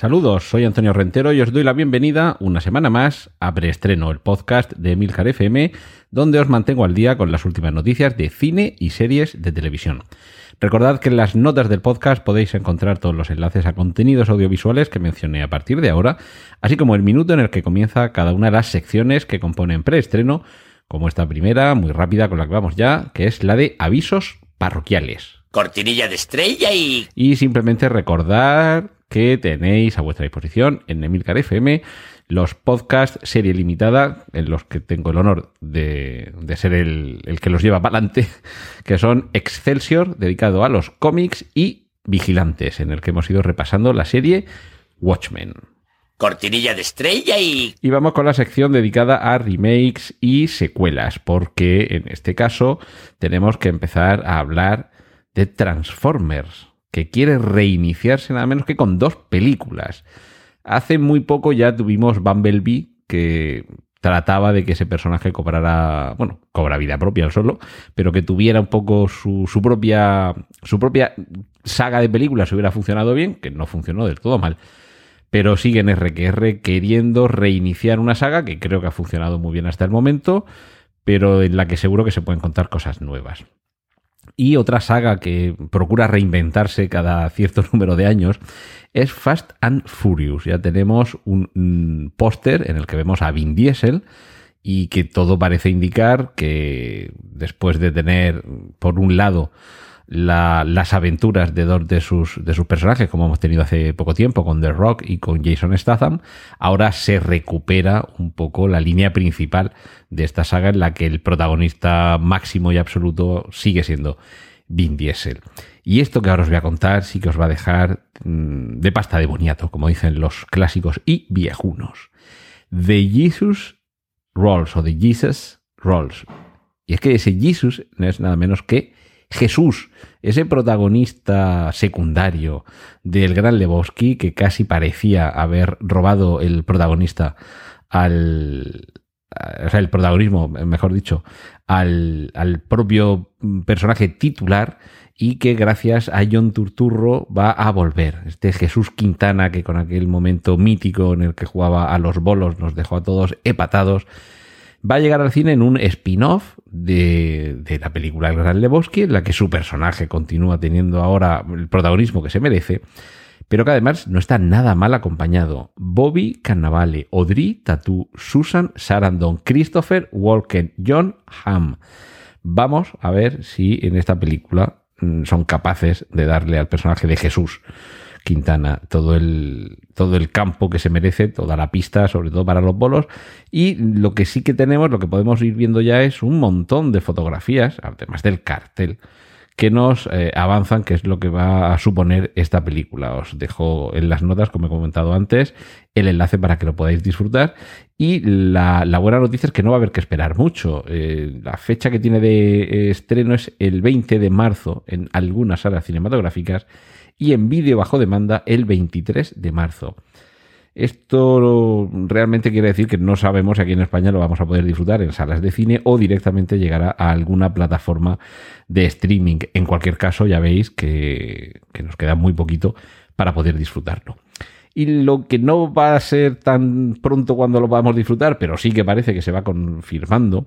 Saludos, soy Antonio Rentero y os doy la bienvenida una semana más a Preestreno, el podcast de Emilcar FM, donde os mantengo al día con las últimas noticias de cine y series de televisión. Recordad que en las notas del podcast podéis encontrar todos los enlaces a contenidos audiovisuales que mencioné a partir de ahora, así como el minuto en el que comienza cada una de las secciones que componen preestreno, como esta primera, muy rápida con la que vamos ya, que es la de avisos parroquiales. Cortinilla de estrella y... Y simplemente recordar que tenéis a vuestra disposición en Emilcar FM los podcasts serie limitada, en los que tengo el honor de, de ser el, el, que los lleva para adelante, que son Excelsior, dedicado a los cómics, y Vigilantes, en el que hemos ido repasando la serie Watchmen. Cortinilla de estrella y... Y vamos con la sección dedicada a remakes y secuelas, porque en este caso tenemos que empezar a hablar de Transformers, que quiere reiniciarse nada menos que con dos películas. Hace muy poco ya tuvimos Bumblebee, que trataba de que ese personaje cobrara, bueno, cobra vida propia solo, pero que tuviera un poco su, su, propia, su propia saga de películas hubiera funcionado bien, que no funcionó del todo mal. Pero siguen RQR queriendo reiniciar una saga que creo que ha funcionado muy bien hasta el momento, pero en la que seguro que se pueden contar cosas nuevas. Y otra saga que procura reinventarse cada cierto número de años es Fast and Furious. Ya tenemos un, un póster en el que vemos a Vin Diesel y que todo parece indicar que después de tener, por un lado, la, las aventuras de dos de sus, de sus personajes, como hemos tenido hace poco tiempo con The Rock y con Jason Statham, ahora se recupera un poco la línea principal de esta saga en la que el protagonista máximo y absoluto sigue siendo Vin Diesel. Y esto que ahora os voy a contar sí que os va a dejar mmm, de pasta de boniato, como dicen los clásicos y viejunos. The Jesus Rolls o The Jesus Rolls. Y es que ese Jesus no es nada menos que Jesús, ese protagonista secundario del Gran Lebowski que casi parecía haber robado el protagonista al, o sea, el protagonismo, mejor dicho, al, al, propio personaje titular y que gracias a John Turturro va a volver. Este Jesús Quintana que con aquel momento mítico en el que jugaba a los bolos nos dejó a todos hepatados va a llegar al cine en un spin-off de, de, la película El Gran Lebowski, en la que su personaje continúa teniendo ahora el protagonismo que se merece, pero que además no está nada mal acompañado. Bobby Cannavale, Audrey Tatu, Susan Sarandon, Christopher Walken, John Hamm. Vamos a ver si en esta película son capaces de darle al personaje de Jesús Quintana todo el, todo el campo que se merece, toda la pista, sobre todo para los bolos. Y lo que sí que tenemos, lo que podemos ir viendo ya es un montón de fotografías, además del cartel, que nos eh, avanzan qué es lo que va a suponer esta película. Os dejo en las notas, como he comentado antes, el enlace para que lo podáis disfrutar. Y la, la buena noticia es que no va a haber que esperar mucho. Eh, la fecha que tiene de eh, estreno es el 20 de marzo en algunas salas cinematográficas y en vídeo bajo demanda el 23 de marzo. Esto realmente quiere decir que no sabemos si aquí en España lo vamos a poder disfrutar en salas de cine o directamente llegará a alguna plataforma de streaming. En cualquier caso, ya veis que, nos queda muy poquito para poder disfrutarlo. Y lo que no va a ser tan pronto cuando lo podamos disfrutar, pero sí que parece que se va confirmando,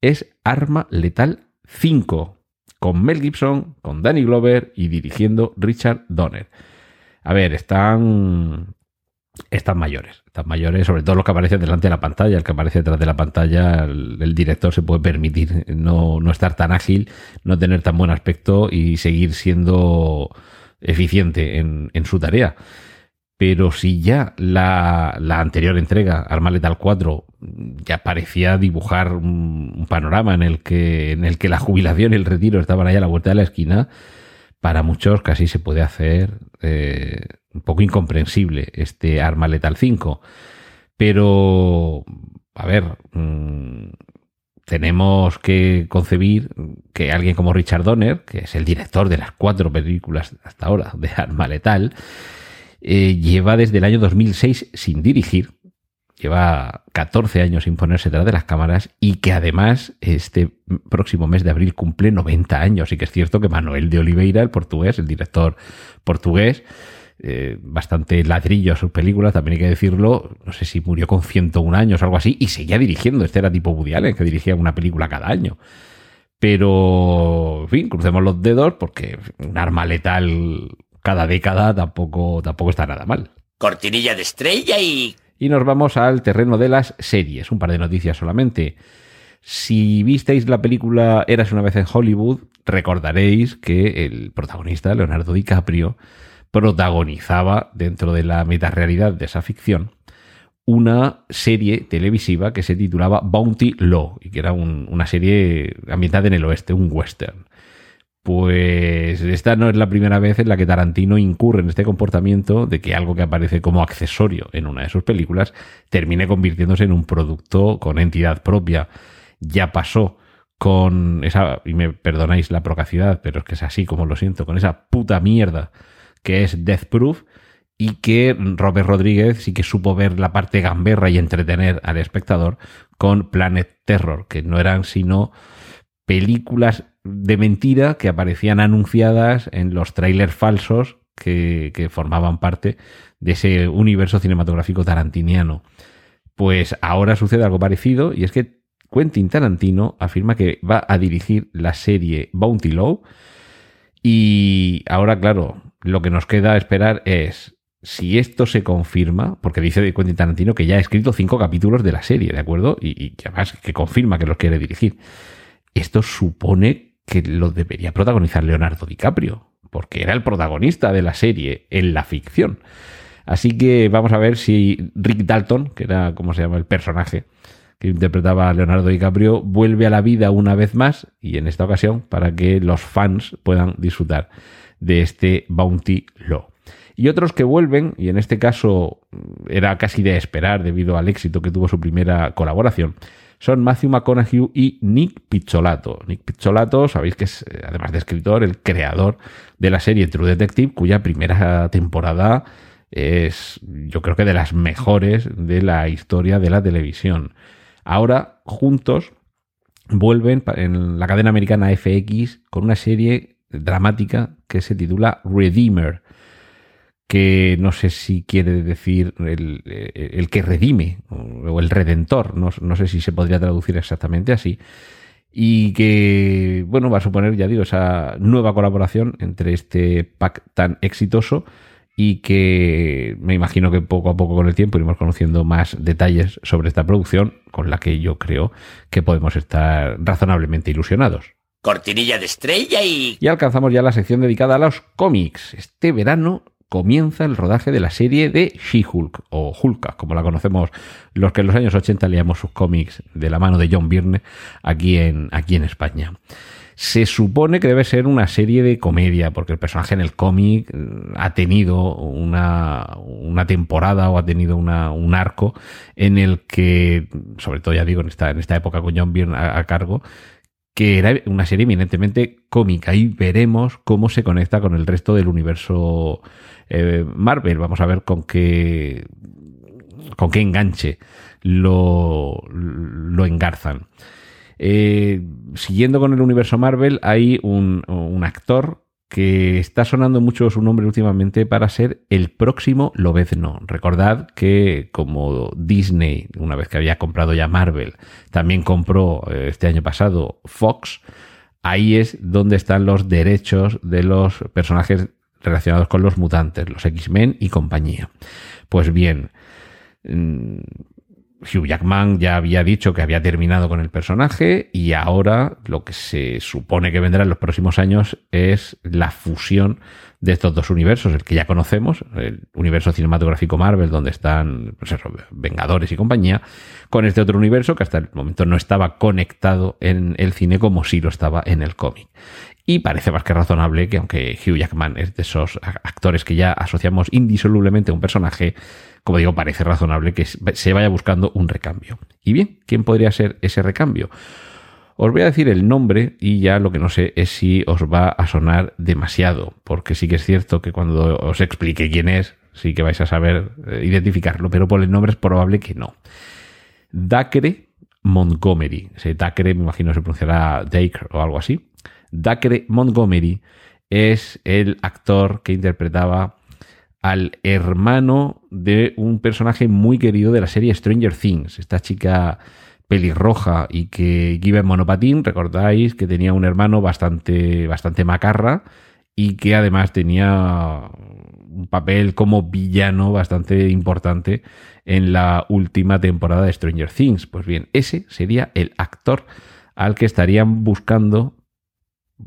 es Arma Letal 5, con Mel Gibson, con Danny Glover y dirigiendo Richard Donner. A ver, están están mayores, están mayores, sobre todo los que aparecen delante de la pantalla, el que aparece detrás de la pantalla, el, director se puede permitir no, no, estar tan ágil, no tener tan buen aspecto y seguir siendo eficiente en, en su tarea. Pero si ya la, la, anterior entrega, Arma Letal 4, ya parecía dibujar un, un, panorama en el, que, en el que la jubilación y el retiro estaban allá a la vuelta de la esquina, para muchos casi se puede hacer eh, un poco incomprensible este Arma Letal 5. Pero, a ver, mmm, tenemos que concebir que alguien como Richard Donner, que es el director de las cuatro películas hasta ahora de Arma Letal, eh, lleva desde el año 2006 sin dirigir, lleva 14 años sin ponerse detrás de las cámaras y que además este próximo mes de abril cumple 90 años. Y que es cierto que Manuel de Oliveira, el portugués, el director portugués, eh, bastante ladrillo a sus películas, también hay que decirlo, no sé si murió con 101 años o algo así, y seguía dirigiendo, este era tipo Woody Allen, que dirigía una película cada año. Pero, en fin, crucemos los dedos porque un arma letal cada década tampoco, tampoco está nada mal. Cortinilla de estrella y... Y nos vamos al terreno de las series, un par de noticias solamente. Si visteis la película Eras una vez en Hollywood, recordaréis que el protagonista, Leonardo DiCaprio, protagonizaba dentro de la metarealidad de esa ficción una serie televisiva que se titulaba Bounty Law y que era una serie ambientada en el oeste, un western. Pues esta no es la primera vez en la que Tarantino incurre en este comportamiento de que algo que aparece como accesorio en una de sus películas termine convirtiéndose en un producto con entidad propia. Ya pasó con esa, y me perdonáis la procacidad, pero es que es así como lo siento, con esa puta mierda que es Death Proof, y que Robert Rodríguez sí que supo ver la parte gamberra y entretener al espectador con Planet Terror, que no eran sino películas de mentira que aparecían anunciadas en los trailers falsos que, que formaban parte de ese universo cinematográfico tarantiniano. Pues ahora sucede algo parecido y es que Quentin Tarantino afirma que va a dirigir la serie Bounty Law y ahora, claro, lo que nos queda esperar es si esto se confirma, porque dice Quentin Tarantino que ya ha escrito cinco capítulos de la serie, ¿de acuerdo? Y, además que confirma que los quiere dirigir. Esto supone que lo debería protagonizar Leonardo DiCaprio, porque era el protagonista de la serie en la ficción. Así que vamos a ver si Rick Dalton, que era como se llama el personaje que interpretaba a Leonardo DiCaprio, vuelve a la vida una vez más y en esta ocasión para que los fans puedan disfrutar de este Bounty Law. Y otros que vuelven, y en este caso era casi de esperar debido al éxito que tuvo su primera colaboración, son Matthew McConaughey y Nick Pizzolato. Nick Pizzolato, sabéis que es, eh, además de escritor, el creador de la serie True Detective, cuya primera temporada es, yo creo que de las mejores de la historia de la televisión. Ahora, juntos, vuelven en la cadena americana FX con una serie dramática que se titula Redeemer, que no sé si quiere decir el, que redime o el redentor, no, no, sé si se podría traducir exactamente así, y que, bueno, va a suponer, ya digo, esa nueva colaboración entre este pack tan exitoso y que me imagino que poco a poco con el tiempo iremos conociendo más detalles sobre esta producción con la que yo creo que podemos estar razonablemente ilusionados. Cortinilla de estrella y... Y alcanzamos ya la sección dedicada a los cómics. Este verano comienza el rodaje de la serie de She-Hulk, o Hulka, como la conocemos los que en los años 80 leíamos sus cómics de la mano de John Byrne aquí en, aquí en España. Se supone que debe ser una serie de comedia, porque el personaje en el cómic eh, ha tenido una, una temporada o ha tenido una, un arco en el que, sobre todo ya digo, en esta, en esta época con John Byrne a cargo, que era una serie eminentemente cómica y veremos cómo se conecta con el resto del universo eh, Marvel. Vamos a ver con qué, con qué enganche lo, lo engarzan. Eh, siguiendo con el universo Marvel, hay un, un actor que está sonando mucho su nombre últimamente para ser el próximo Lobezno. Recordad que como Disney, una vez que había comprado ya Marvel, también compró eh, este año pasado Fox, ahí es donde están los derechos de los personajes relacionados con los mutantes, los X-Men y compañía. Pues bien, mm, Hugh Jackman ya había dicho que había terminado con el personaje y ahora lo que se supone que vendrá en los próximos años es la fusión de estos dos universos, el que ya conocemos, el universo cinematográfico Marvel, donde están pues Vengadores y compañía, con este otro universo que hasta el momento no estaba conectado en el cine como si lo estaba en el cómic. Y parece más que razonable que aunque Hugh Jackman es de esos actores que ya asociamos indisolublemente a un personaje, como digo, parece razonable que se vaya buscando un recambio. Y bien, ¿quién podría ser ese recambio? Os voy a decir el nombre y ya lo que no sé es si os va a sonar demasiado, porque sí que es cierto que cuando os explique quién es, sí que vais a saber eh, identificarlo, pero por el nombre es probable que no. Dacre Montgomery. Ese Dacre, me imagino se pronunciará Dacre o algo así. Dacre Montgomery es el actor que interpretaba al hermano de un personaje muy querido de la serie Stranger Things. Esta chica pelirroja y que iba en monopatín, recordáis que tenía un hermano bastante, bastante macarra y que además tenía un papel como villano bastante importante en la última temporada de Stranger Things. Pues bien, ese sería el actor al que estarían buscando,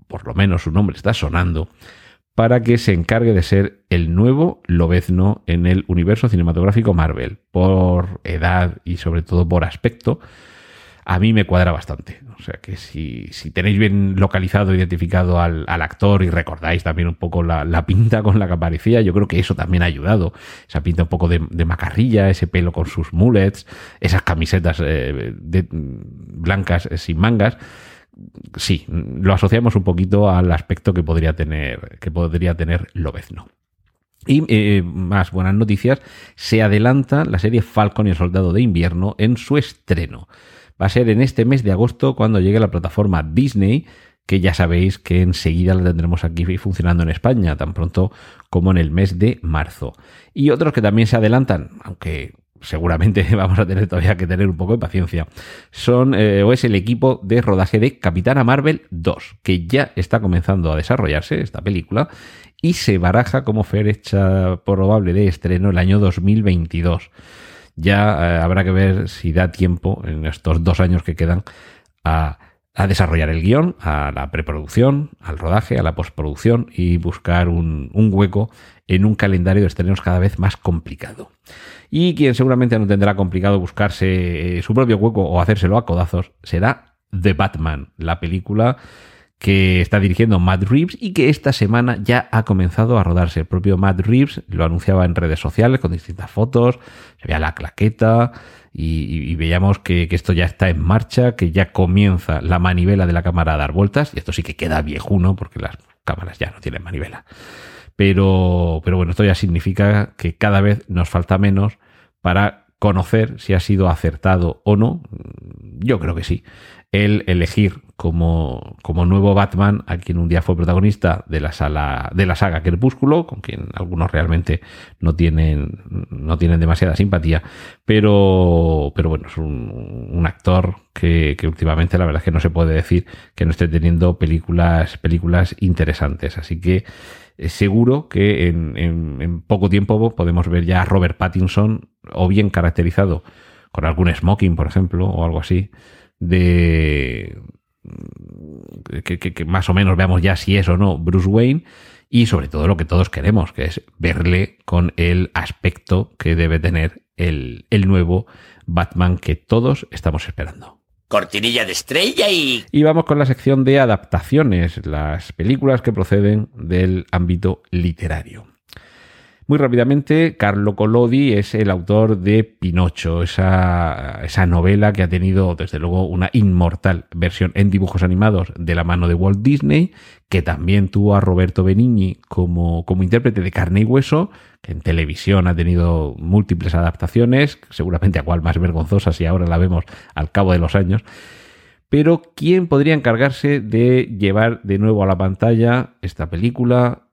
por lo menos su nombre está sonando, para que se encargue de ser el nuevo Lobezno en el universo cinematográfico Marvel, por edad y sobre todo por aspecto a mí me cuadra bastante. O sea que si, tenéis bien localizado, identificado al, actor y recordáis también un poco la, pinta con la que aparecía, yo creo que eso también ha ayudado. Esa pinta un poco de, macarrilla, ese pelo con sus mullets, esas camisetas eh, blancas eh, sin mangas. Sí, lo asociamos un poquito al aspecto que podría tener, que podría tener Lobezno. Y eh, más buenas noticias, se adelanta la serie Falcon y el Soldado de Invierno en su estreno va a ser en este mes de agosto cuando llegue la plataforma Disney, que ya sabéis que enseguida la tendremos aquí funcionando en España, tan pronto como en el mes de marzo. Y otros que también se adelantan, aunque seguramente vamos a tener todavía que tener un poco de paciencia, son eh, o es el equipo de rodaje de Capitana Marvel 2, que ya está comenzando a desarrollarse esta película y se baraja como fecha probable de estreno el año 2022 ya eh, habrá que ver si da tiempo en estos dos años que quedan a, desarrollar el guion, a la preproducción, al rodaje, a la postproducción y buscar un, hueco en un calendario de estrenos cada vez más complicado. Y quien seguramente no tendrá complicado buscarse eh, su propio hueco o hacérselo a codazos será The Batman, la película que está dirigiendo Matt Reeves y que esta semana ya ha comenzado a rodarse. El propio Matt Reeves lo anunciaba en redes sociales con distintas fotos, se veía la claqueta y, veíamos que, esto ya está en marcha, que ya comienza la manivela de la cámara a dar vueltas y esto sí que queda viejuno porque las cámaras ya no tienen manivela. Pero, pero bueno, esto ya significa que cada vez nos falta menos para conocer si ha sido acertado o no. Yo creo que sí el elegir como, como nuevo Batman a quien un día fue protagonista de la, sala, de la saga Crepúsculo, con quien algunos realmente no tienen, no tienen demasiada simpatía, pero, pero bueno, es un, actor que, últimamente la verdad es que no se puede decir que no esté teniendo películas, películas interesantes. Así que eh, seguro que en, en poco tiempo podemos ver ya a Robert Pattinson o bien caracterizado con algún smoking, por ejemplo, o algo así, de que, más o menos veamos ya si es o no Bruce Wayne y sobre todo lo que todos queremos, que es verle con el aspecto que debe tener el, el nuevo Batman que todos estamos esperando. Cortinilla de estrella y... Y vamos con la sección de adaptaciones, las películas que proceden del ámbito literario. Muy rápidamente, Carlo Collodi es el autor de Pinocho, esa, esa, novela que ha tenido desde luego una inmortal versión en dibujos animados de la mano de Walt Disney, que también tuvo a Roberto Benigni como, como intérprete de carne y hueso, que en televisión ha tenido múltiples adaptaciones, seguramente a cual más vergonzosa si ahora la vemos al cabo de los años. Pero ¿quién podría encargarse de llevar de nuevo a la pantalla esta película?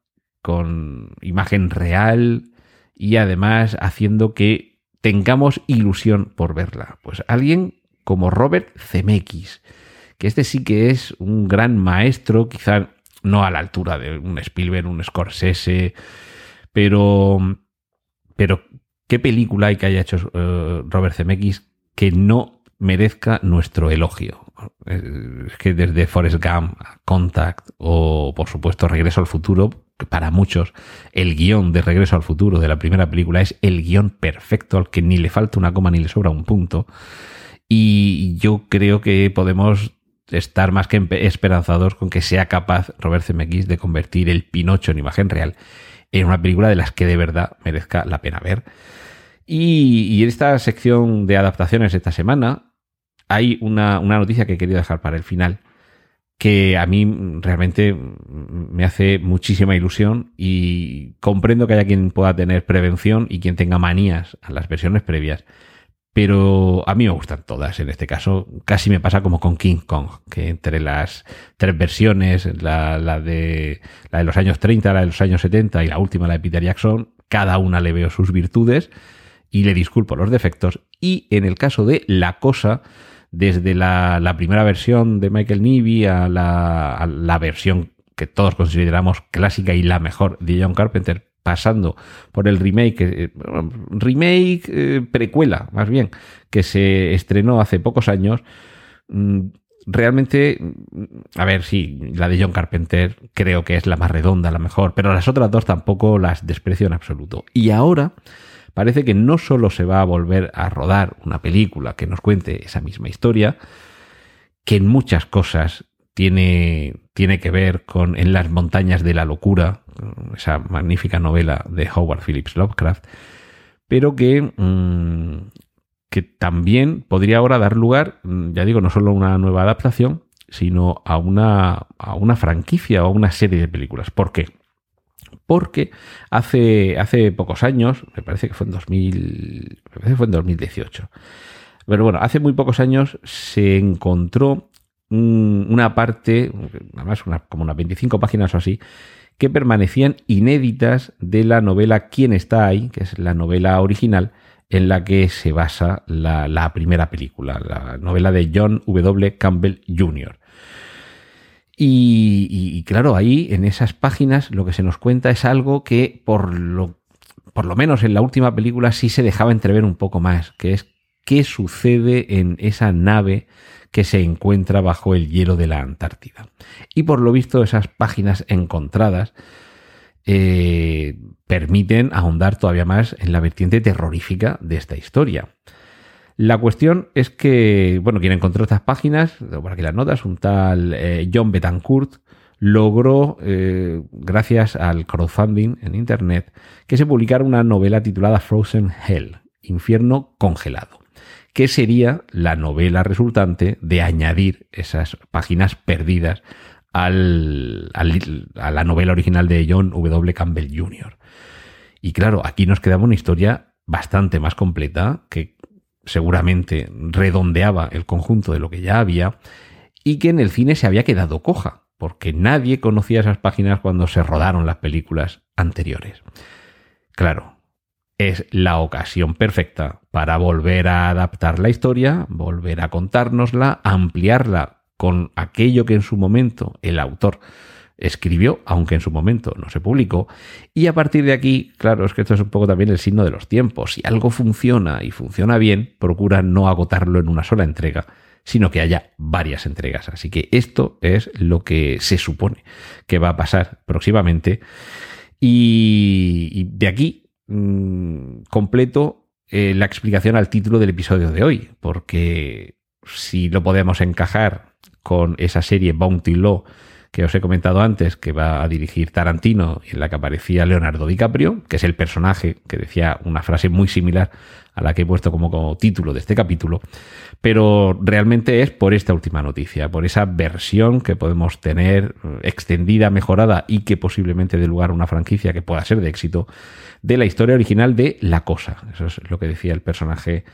Con imagen real y además haciendo que tengamos ilusión por verla. Pues alguien como Robert Zemeckis, que este sí que es un gran maestro, quizá no a la altura de un Spielberg, un Scorsese, pero, pero ¿qué película hay que haya hecho eh, Robert Zemeckis que no merezca nuestro elogio? Es que desde Forrest Gump, Contact o por supuesto Regreso al Futuro, para muchos el guion de Regreso al Futuro de la primera película es el guion perfecto al que ni le falta una coma ni le sobra un punto. Y yo creo que podemos estar más que esperanzados con que sea capaz Robert Zemeckis de convertir el Pinocho en imagen real en una película de las que de verdad merezca la pena ver. Y, en esta sección de adaptaciones esta semana hay una, una noticia que he querido dejar para el final que a mí realmente me hace muchísima ilusión y comprendo que haya quien pueda tener prevención y quien tenga manías a las versiones previas. Pero a mí me gustan todas. En este caso, casi me pasa como con King Kong, que entre las tres versiones, la, de, la de los años 30, la de los años 70 y la última, la de Peter Jackson, cada una le veo sus virtudes y le disculpo los defectos. Y en el caso de La Cosa, desde la, la primera versión de Michael Neely a la, a la versión que todos consideramos clásica y la mejor de John Carpenter, pasando por el remake, eh, remake eh, precuela, más bien, que se estrenó hace pocos años. Mm, realmente, mm, a ver, sí, la de John Carpenter creo que es la más redonda, la mejor, pero las otras dos tampoco las desprecio en absoluto. Y ahora parece que no solo se va a volver a rodar una película que nos cuente esa misma historia, que en muchas cosas tiene, tiene que ver con En las montañas de la locura, esa magnífica novela de Howard Phillips Lovecraft, pero que, mmm, que también podría ahora dar lugar, ya digo, no solo a una nueva adaptación, sino a una, a una franquicia o a una serie de películas. ¿Por qué? Porque hace, hace pocos años, me parece que fue en 2000, me parece que fue en 2018, pero bueno, hace muy pocos años se encontró un, una parte, además una, como unas 25 páginas o así, que permanecían inéditas de la novela ¿Quién está ahí?, que es la novela original en la que se basa la primera película, la novela de John W. Campbell Jr. Y, claro, ahí en esas páginas lo que se nos cuenta es algo que por lo, por lo menos en la última película sí se dejaba entrever un poco más, que es qué sucede en esa nave que se encuentra bajo el hielo de la Antártida. Y por lo visto esas páginas encontradas eh, permiten ahondar todavía más en la vertiente terrorífica de esta historia. La cuestión es que, bueno, quien encontró estas páginas, por aquí las notas, un tal eh, John Betancourt, logró, eh, gracias al crowdfunding en Internet, que se publicara una novela titulada Frozen Hell, Infierno Congelado, que sería la novela resultante de añadir esas páginas perdidas a la novela original de John W. Campbell Jr. Y claro, aquí nos quedaba una historia bastante más completa que seguramente redondeaba el conjunto de lo que ya había y que en el cine se había quedado coja, porque nadie conocía esas páginas cuando se rodaron las películas anteriores. Claro, es la ocasión perfecta para volver a adaptar la historia, volver a contárnosla, ampliarla con aquello que en su momento el autor escribió, aunque en su momento no se publicó, y a partir de aquí, claro, es que esto es un poco también el signo de los tiempos. Si algo funciona y funciona bien, procura no agotarlo en una sola entrega, sino que haya varias entregas. Así que esto es lo que se supone que va a pasar próximamente. Y, de aquí mmm, completo eh, la explicación al título del episodio de hoy, porque si lo podemos encajar con esa serie Bounty Law, que os he comentado antes, que va a dirigir Tarantino, en la que aparecía Leonardo DiCaprio, que es el personaje que decía una frase muy similar a la que he puesto como, como título de este capítulo, pero realmente es por esta última noticia, por esa versión que podemos tener eh, extendida, mejorada y que posiblemente dé lugar a una franquicia que pueda ser de éxito de la historia original de La Cosa. Eso es lo que decía el personaje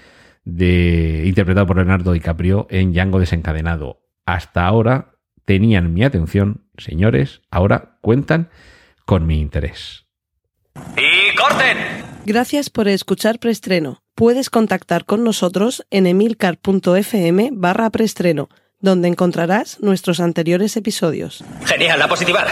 de, interpretado por Leonardo DiCaprio en Django desencadenado. Hasta ahora tenían mi atención, señores, ahora cuentan con mi interés. ¡Y corten! Gracias por escuchar Preestreno. Puedes contactar con nosotros en emilcar.fm barra preestreno, donde encontrarás nuestros anteriores episodios. Genial, la positiva.